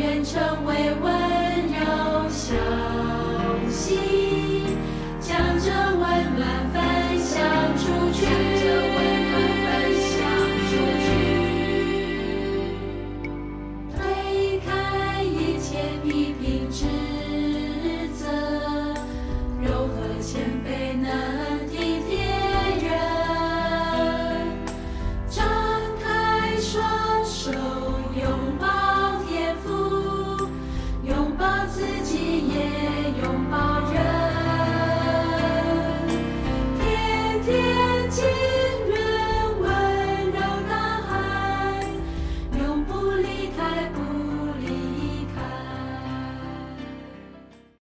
愿成为温柔小溪。